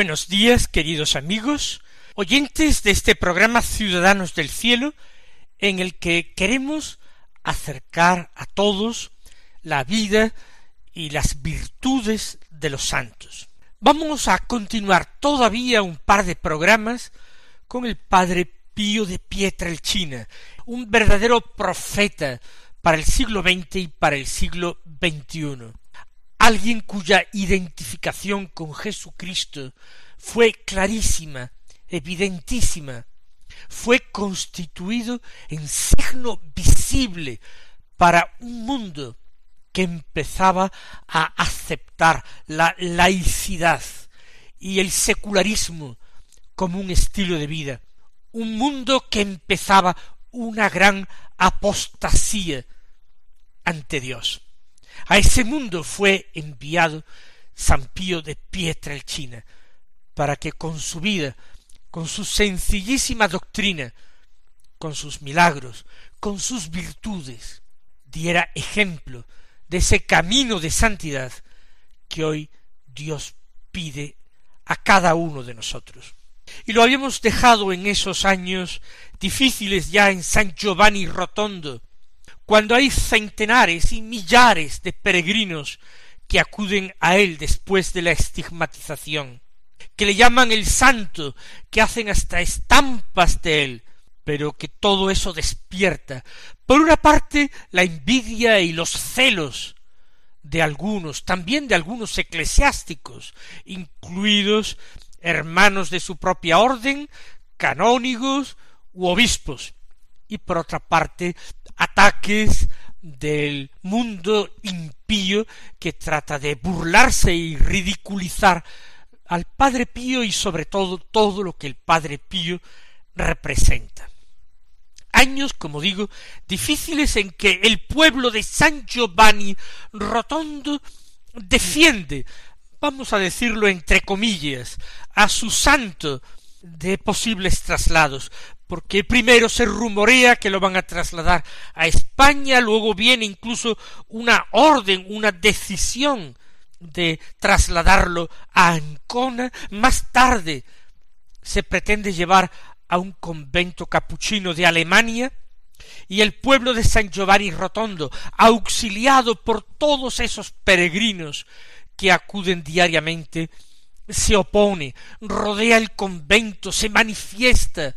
Buenos días, queridos amigos, oyentes de este programa Ciudadanos del Cielo, en el que queremos acercar a todos la vida y las virtudes de los santos. Vamos a continuar todavía un par de programas con el padre Pío de Pietrelcina, un verdadero profeta para el siglo XX y para el siglo XXI alguien cuya identificación con Jesucristo fue clarísima, evidentísima, fue constituido en signo visible para un mundo que empezaba a aceptar la laicidad y el secularismo como un estilo de vida, un mundo que empezaba una gran apostasía ante Dios. A ese mundo fue enviado San Pío de Pietrelcina para que con su vida, con su sencillísima doctrina, con sus milagros, con sus virtudes, diera ejemplo de ese camino de santidad que hoy Dios pide a cada uno de nosotros. Y lo habíamos dejado en esos años difíciles ya en San Giovanni Rotondo, cuando hay centenares y millares de peregrinos que acuden a él después de la estigmatización, que le llaman el santo, que hacen hasta estampas de él, pero que todo eso despierta, por una parte, la envidia y los celos de algunos, también de algunos eclesiásticos, incluidos hermanos de su propia orden, canónigos u obispos, y por otra parte ataques del mundo impío que trata de burlarse y ridiculizar al Padre Pío y sobre todo todo lo que el Padre Pío representa. Años, como digo, difíciles en que el pueblo de San Giovanni Rotondo defiende, vamos a decirlo entre comillas, a su santo de posibles traslados, porque primero se rumorea que lo van a trasladar a España, luego viene incluso una orden, una decisión de trasladarlo a Ancona, más tarde se pretende llevar a un convento capuchino de Alemania, y el pueblo de San Giovanni Rotondo, auxiliado por todos esos peregrinos que acuden diariamente, se opone, rodea el convento, se manifiesta,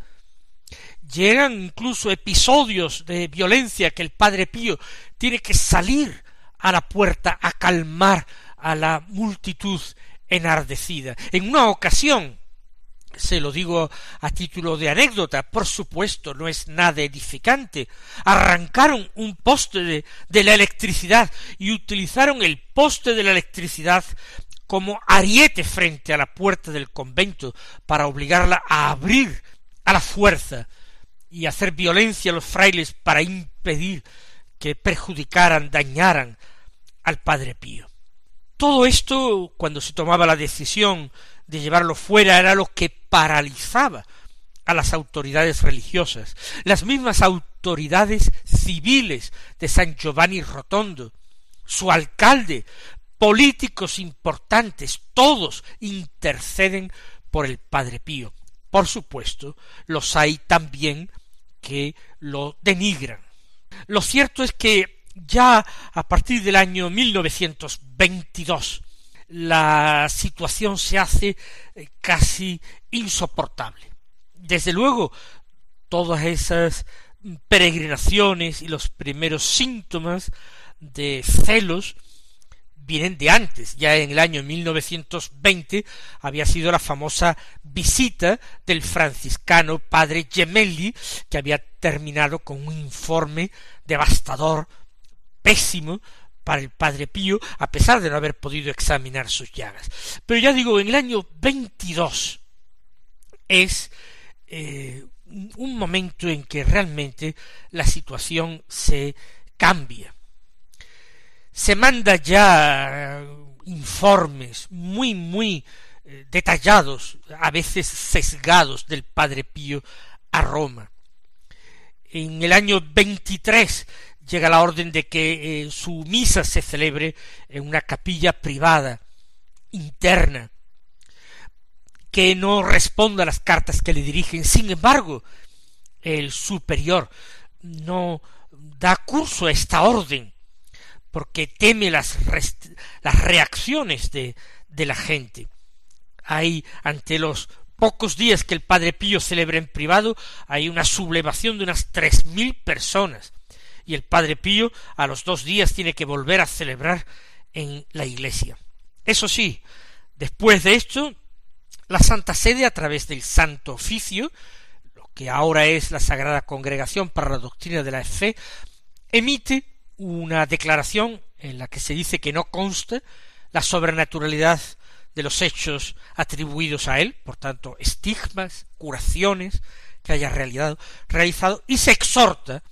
Llegan incluso episodios de violencia que el padre Pío tiene que salir a la puerta a calmar a la multitud enardecida. En una ocasión, se lo digo a título de anécdota, por supuesto no es nada edificante, arrancaron un poste de, de la electricidad y utilizaron el poste de la electricidad como ariete frente a la puerta del convento para obligarla a abrir a la fuerza y hacer violencia a los frailes para impedir que perjudicaran, dañaran al Padre Pío. Todo esto, cuando se tomaba la decisión de llevarlo fuera, era lo que paralizaba a las autoridades religiosas, las mismas autoridades civiles de San Giovanni Rotondo, su alcalde, políticos importantes, todos interceden por el Padre Pío. Por supuesto, los hay también que lo denigran. Lo cierto es que ya a partir del año 1922 la situación se hace eh, casi insoportable. Desde luego, todas esas peregrinaciones y los primeros síntomas de celos vienen de antes. Ya en el año 1920 había sido la famosa visita del franciscano padre Gemelli, que había terminado con un informe devastador, pésimo, para el padre Pío, a pesar de no haber podido examinar sus llagas. Pero ya digo, en el año 22 es eh, un momento en que realmente la situación se cambia. Se manda ya eh, informes muy, muy eh, detallados, a veces sesgados del Padre Pío a Roma. En el año 23 llega la orden de que eh, su misa se celebre en una capilla privada, interna, que no responda a las cartas que le dirigen. Sin embargo, el superior no da curso a esta orden, porque teme las, las reacciones de, de la gente. Hay ante los pocos días que el Padre Pío celebra en privado, hay una sublevación de unas tres mil personas, y el Padre Pío a los dos días tiene que volver a celebrar en la iglesia. Eso sí, después de esto, la Santa Sede, a través del Santo Oficio, lo que ahora es la Sagrada Congregación para la Doctrina de la Fe, emite una declaración en la que se dice que no consta la sobrenaturalidad de los hechos atribuidos a él, por tanto, estigmas, curaciones que haya realizado, realizado y se exhorta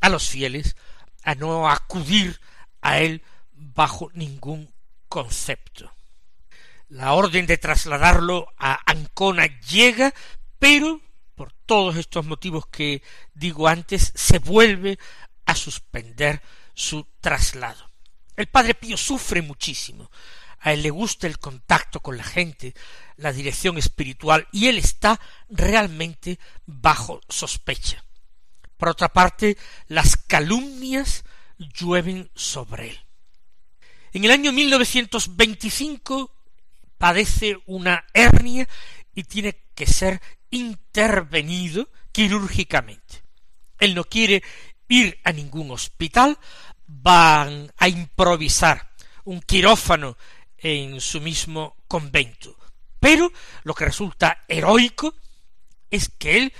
a los fieles a no acudir a él bajo ningún concepto. La orden de trasladarlo a Ancona llega, pero por todos estos motivos que digo antes, se vuelve a suspender su traslado. El padre Pío sufre muchísimo. A él le gusta el contacto con la gente, la dirección espiritual, y él está realmente bajo sospecha. Por otra parte, las calumnias llueven sobre él. En el año 1925 padece una hernia y tiene que ser intervenido quirúrgicamente. Él no quiere ir a ningún hospital, van a improvisar un quirófano en su mismo convento. Pero lo que resulta heroico es que él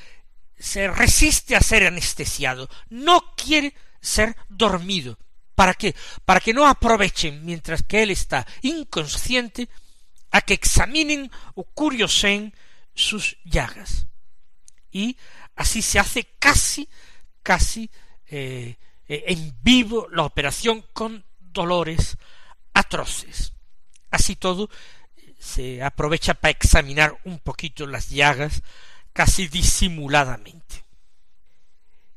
se resiste a ser anestesiado, no quiere ser dormido. ¿Para qué? Para que no aprovechen, mientras que él está inconsciente, a que examinen o curiosen sus llagas. Y así se hace casi, casi eh, en vivo la operación con dolores atroces. Así todo, se aprovecha para examinar un poquito las llagas casi disimuladamente.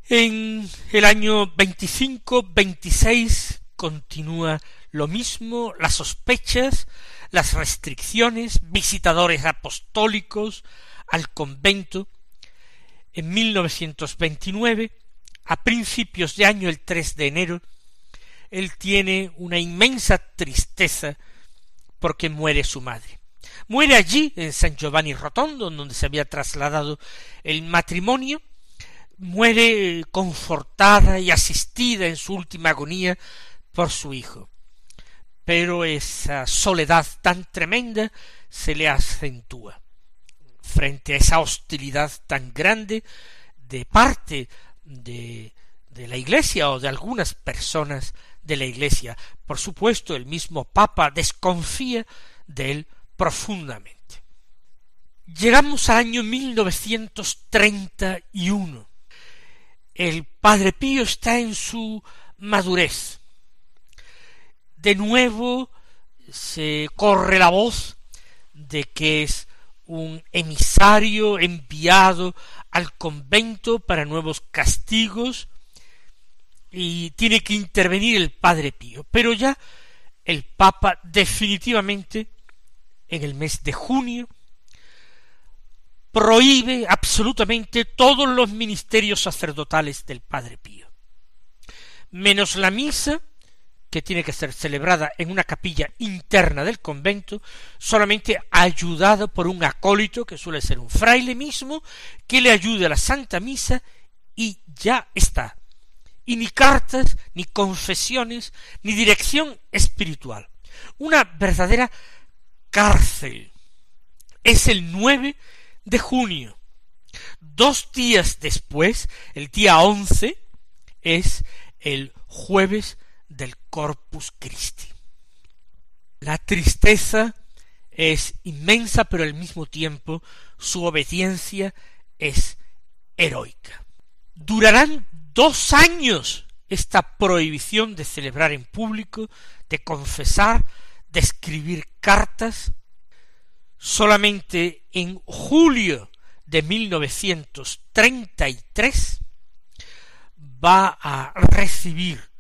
En el año 25-26 continúa lo mismo, las sospechas, las restricciones, visitadores apostólicos al convento. En 1929, a principios de año, el 3 de enero, él tiene una inmensa tristeza porque muere su madre. Muere allí, en San Giovanni Rotondo, donde se había trasladado el matrimonio, muere confortada y asistida en su última agonía por su hijo. Pero esa soledad tan tremenda se le acentúa frente a esa hostilidad tan grande de parte de, de la Iglesia o de algunas personas de la Iglesia. Por supuesto, el mismo Papa desconfía de él profundamente. Llegamos al año 1931. El Padre Pío está en su madurez. De nuevo se corre la voz de que es un emisario enviado al convento para nuevos castigos y tiene que intervenir el Padre Pío. Pero ya el Papa definitivamente en el mes de junio, prohíbe absolutamente todos los ministerios sacerdotales del Padre Pío, menos la misa, que tiene que ser celebrada en una capilla interna del convento, solamente ayudado por un acólito, que suele ser un fraile mismo, que le ayude a la Santa Misa, y ya está. Y ni cartas, ni confesiones, ni dirección espiritual una verdadera cárcel. Es el 9 de junio. Dos días después, el día 11, es el jueves del Corpus Christi. La tristeza es inmensa, pero al mismo tiempo su obediencia es heroica. Durarán dos años esta prohibición de celebrar en público, de confesar, de escribir cartas. Solamente en julio de 1933 va a recibir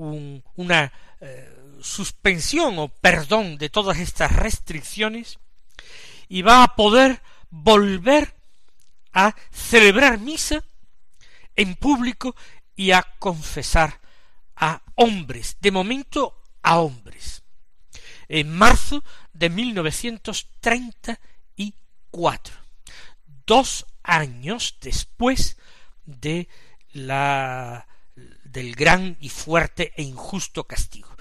una eh, suspensión o perdón de todas estas restricciones y va a poder volver a celebrar misa en público y a confesar a hombres, de momento a hombres. En marzo de 1934, dos años después de la del gran y fuerte e injusto castigo.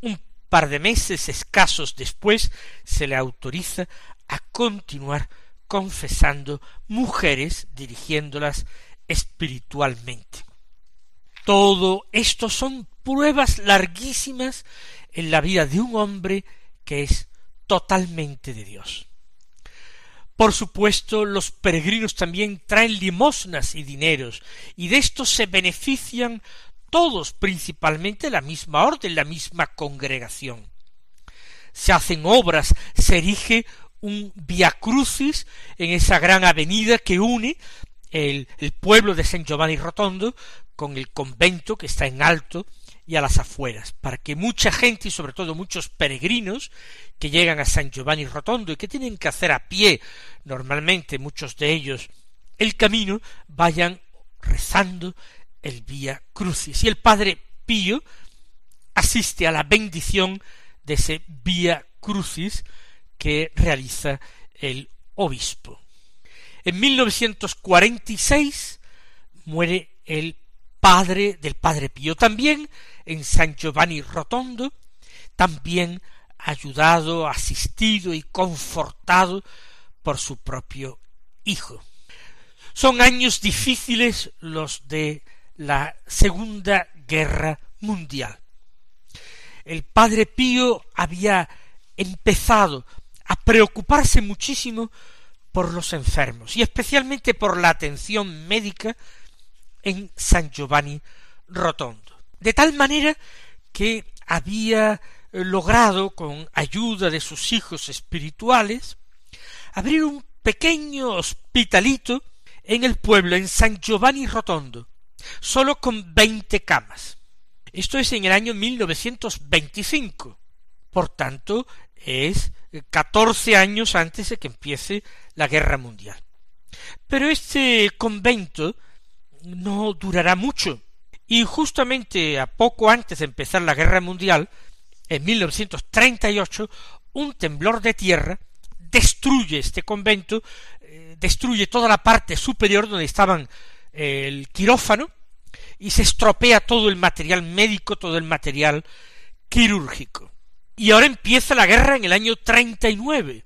Un par de meses escasos después se le autoriza a continuar confesando mujeres, dirigiéndolas espiritualmente. Todo esto son pruebas larguísimas en la vida de un hombre que es totalmente de Dios. Por supuesto, los peregrinos también traen limosnas y dineros, y de esto se benefician todos, principalmente la misma orden, la misma congregación. Se hacen obras, se erige un via crucis en esa gran avenida que une el, el pueblo de San Giovanni Rotondo con el convento que está en alto y a las afueras, para que mucha gente y sobre todo muchos peregrinos que llegan a San Giovanni Rotondo y que tienen que hacer a pie normalmente muchos de ellos el camino vayan rezando el Vía Crucis. Y el Padre Pío asiste a la bendición de ese Vía Crucis que realiza el obispo. En 1946 muere el padre del Padre Pío, también en San Giovanni Rotondo, también ayudado, asistido y confortado por su propio hijo. Son años difíciles los de la Segunda Guerra Mundial. El padre Pío había empezado a preocuparse muchísimo por los enfermos y especialmente por la atención médica en San Giovanni Rotondo. De tal manera que había logrado, con ayuda de sus hijos espirituales, abrir un pequeño hospitalito en el pueblo, en San Giovanni Rotondo, solo con veinte camas. Esto es en el año 1925. Por tanto, es catorce años antes de que empiece la guerra mundial. Pero este convento no durará mucho. Y justamente a poco antes de empezar la guerra mundial, en 1938, un temblor de tierra destruye este convento, eh, destruye toda la parte superior donde estaban el quirófano y se estropea todo el material médico, todo el material quirúrgico. Y ahora empieza la guerra en el año 39.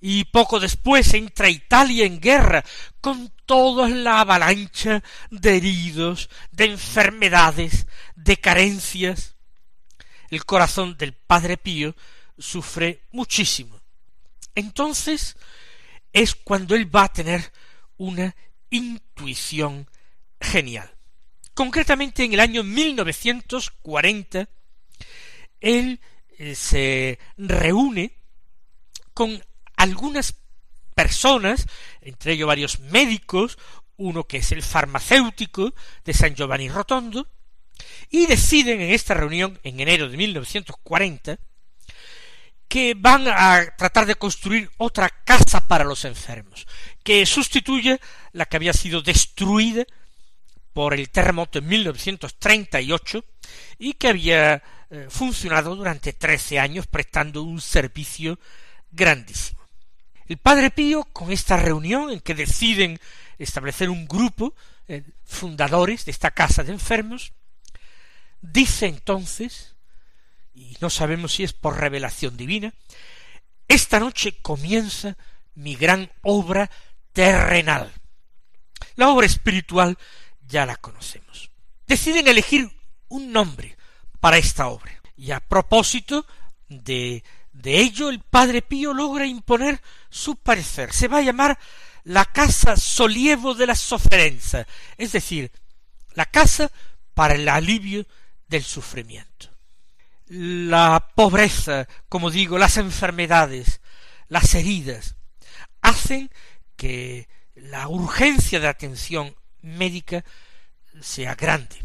Y poco después entra Italia en guerra con toda la avalancha de heridos, de enfermedades, de carencias. El corazón del Padre Pío sufre muchísimo. Entonces es cuando él va a tener una intuición genial. Concretamente en el año 1940, él eh, se reúne con algunas personas, entre ellos varios médicos, uno que es el farmacéutico de San Giovanni Rotondo, y deciden en esta reunión, en enero de 1940, que van a tratar de construir otra casa para los enfermos, que sustituye la que había sido destruida por el terremoto en 1938 y que había eh, funcionado durante trece años prestando un servicio grandísimo. El padre Pío, con esta reunión en que deciden establecer un grupo eh, fundadores de esta casa de enfermos, dice entonces, y no sabemos si es por revelación divina, esta noche comienza mi gran obra terrenal. La obra espiritual ya la conocemos. Deciden elegir un nombre para esta obra. Y a propósito de, de ello, el Padre Pío logra imponer su parecer. Se va a llamar la Casa Solievo de la Soferenza, es decir, la casa para el alivio del sufrimiento. La pobreza, como digo, las enfermedades, las heridas, hacen que la urgencia de atención médica sea grande.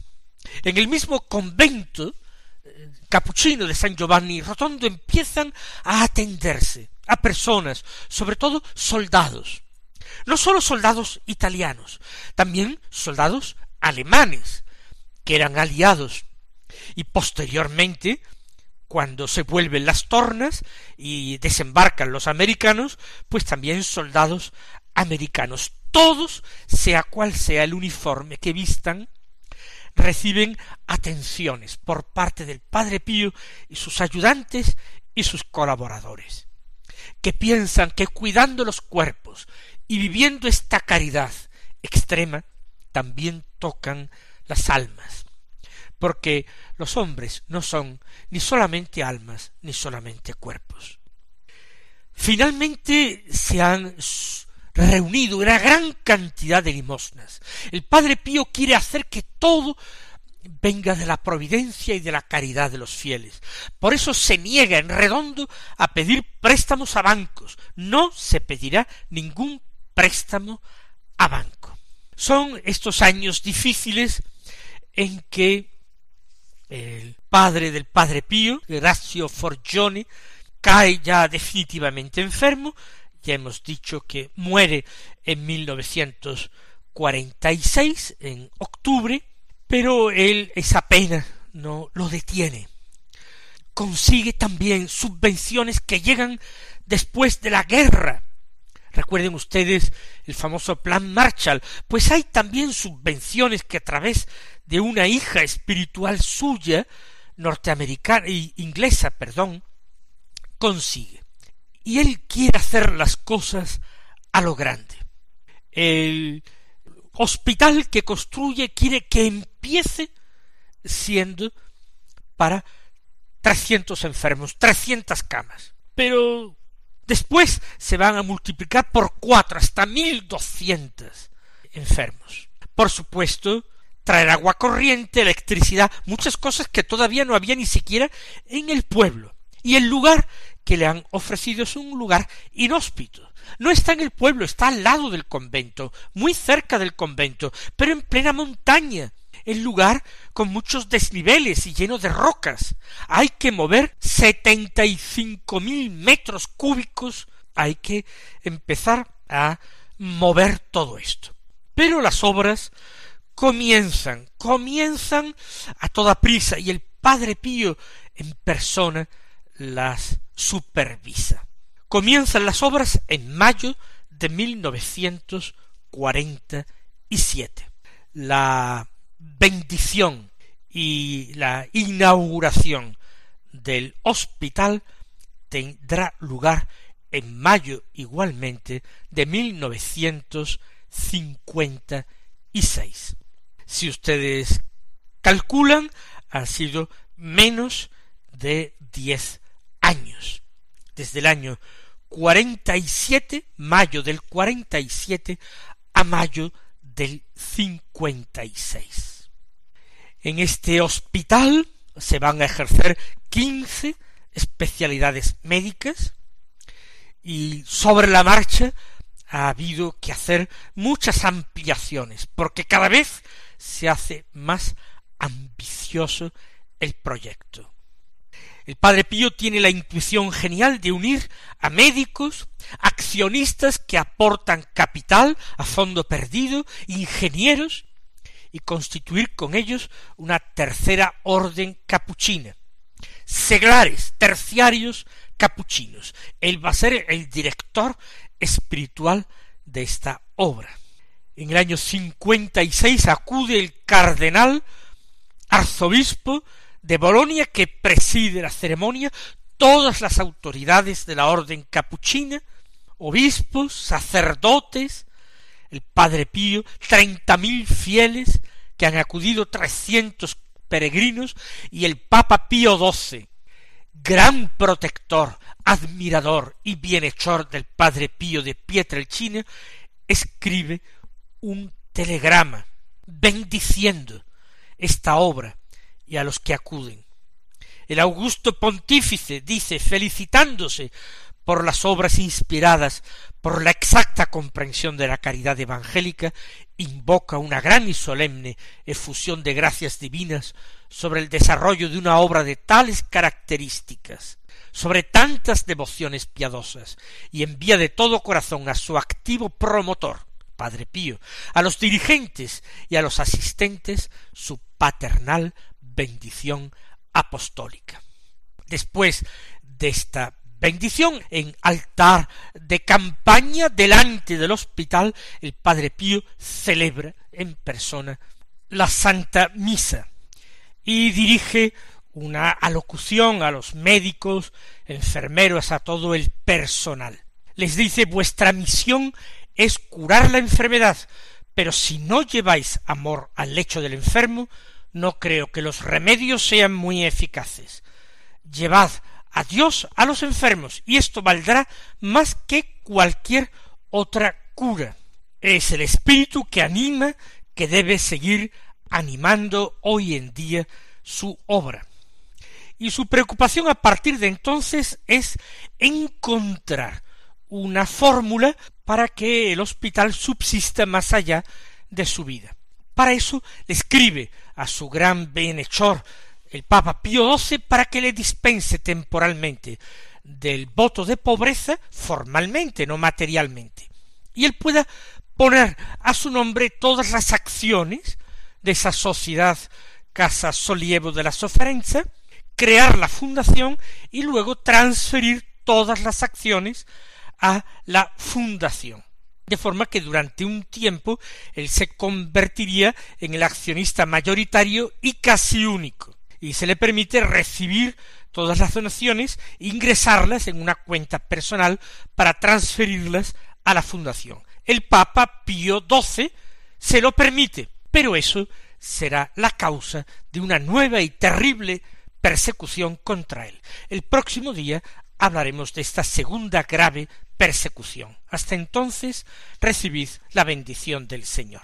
En el mismo convento eh, capuchino de San Giovanni Rotondo empiezan a atenderse a personas, sobre todo soldados, no solo soldados italianos, también soldados alemanes, que eran aliados, y posteriormente, cuando se vuelven las tornas y desembarcan los americanos, pues también soldados americanos. Todos, sea cual sea el uniforme que vistan, reciben atenciones por parte del Padre Pío y sus ayudantes y sus colaboradores, que piensan que cuidando los cuerpos y viviendo esta caridad extrema, también tocan las almas, porque los hombres no son ni solamente almas, ni solamente cuerpos. Finalmente se han reunido una gran cantidad de limosnas. El Padre Pío quiere hacer que todo venga de la providencia y de la caridad de los fieles. Por eso se niega en redondo a pedir préstamos a bancos. No se pedirá ningún préstamo a banco. Son estos años difíciles en que el padre del padre Pío, Gracio Forgione, cae ya definitivamente enfermo, ya hemos dicho que muere en 1946, en octubre, pero él esa pena no lo detiene. Consigue también subvenciones que llegan después de la guerra. Recuerden ustedes el famoso plan Marshall, pues hay también subvenciones que a través de una hija espiritual suya, norteamericana y inglesa, perdón, consigue. Y él quiere hacer las cosas a lo grande. El hospital que construye quiere que empiece siendo para trescientos enfermos, trescientas camas. Pero después se van a multiplicar por cuatro, hasta mil doscientos enfermos. Por supuesto, traer agua corriente, electricidad, muchas cosas que todavía no había ni siquiera en el pueblo. Y el lugar que le han ofrecido es un lugar inhóspito. No está en el pueblo, está al lado del convento, muy cerca del convento, pero en plena montaña. El lugar con muchos desniveles y lleno de rocas. Hay que mover setenta y cinco mil metros cúbicos. Hay que empezar a mover todo esto. Pero las obras comienzan, comienzan a toda prisa y el Padre Pío en persona las supervisa. Comienzan las obras en mayo de 1947. La bendición y la inauguración del hospital tendrá lugar en mayo igualmente de 1956 si ustedes calculan, han sido menos de diez años. Desde el año 47, mayo del 47, a mayo del 56. En este hospital se van a ejercer quince especialidades médicas y sobre la marcha ha habido que hacer muchas ampliaciones, porque cada vez se hace más ambicioso el proyecto. El padre Pío tiene la intuición genial de unir a médicos, accionistas que aportan capital a fondo perdido, ingenieros, y constituir con ellos una tercera orden capuchina. Seglares, terciarios capuchinos. Él va a ser el director espiritual de esta obra. En el año cincuenta y seis acude el cardenal arzobispo de Bolonia que preside la ceremonia, todas las autoridades de la orden capuchina, obispos, sacerdotes, el Padre Pío, treinta mil fieles que han acudido trescientos peregrinos y el Papa Pío XII, gran protector, admirador y bienhechor del Padre Pío de Pietrelcina, escribe un telegrama bendiciendo esta obra a los que acuden. El augusto pontífice dice, felicitándose por las obras inspiradas por la exacta comprensión de la caridad evangélica, invoca una gran y solemne efusión de gracias divinas sobre el desarrollo de una obra de tales características, sobre tantas devociones piadosas, y envía de todo corazón a su activo promotor, Padre Pío, a los dirigentes y a los asistentes su paternal bendición apostólica. Después de esta bendición en altar de campaña delante del hospital, el Padre Pío celebra en persona la Santa Misa y dirige una alocución a los médicos, enfermeros, a todo el personal. Les dice vuestra misión es curar la enfermedad, pero si no lleváis amor al lecho del enfermo, no creo que los remedios sean muy eficaces. Llevad a Dios a los enfermos, y esto valdrá más que cualquier otra cura. Es el espíritu que anima, que debe seguir animando hoy en día su obra. Y su preocupación a partir de entonces es encontrar una fórmula para que el hospital subsista más allá de su vida. Para eso le escribe a su gran bienhechor el Papa Pío XII para que le dispense temporalmente del voto de pobreza formalmente, no materialmente, y él pueda poner a su nombre todas las acciones de esa sociedad Casa Solievo de la Soferenza, crear la fundación y luego transferir todas las acciones a la fundación de forma que durante un tiempo él se convertiría en el accionista mayoritario y casi único y se le permite recibir todas las donaciones, ingresarlas en una cuenta personal para transferirlas a la fundación. El Papa Pío XII se lo permite, pero eso será la causa de una nueva y terrible persecución contra él. El próximo día hablaremos de esta segunda grave persecución. Hasta entonces recibid la bendición del Señor.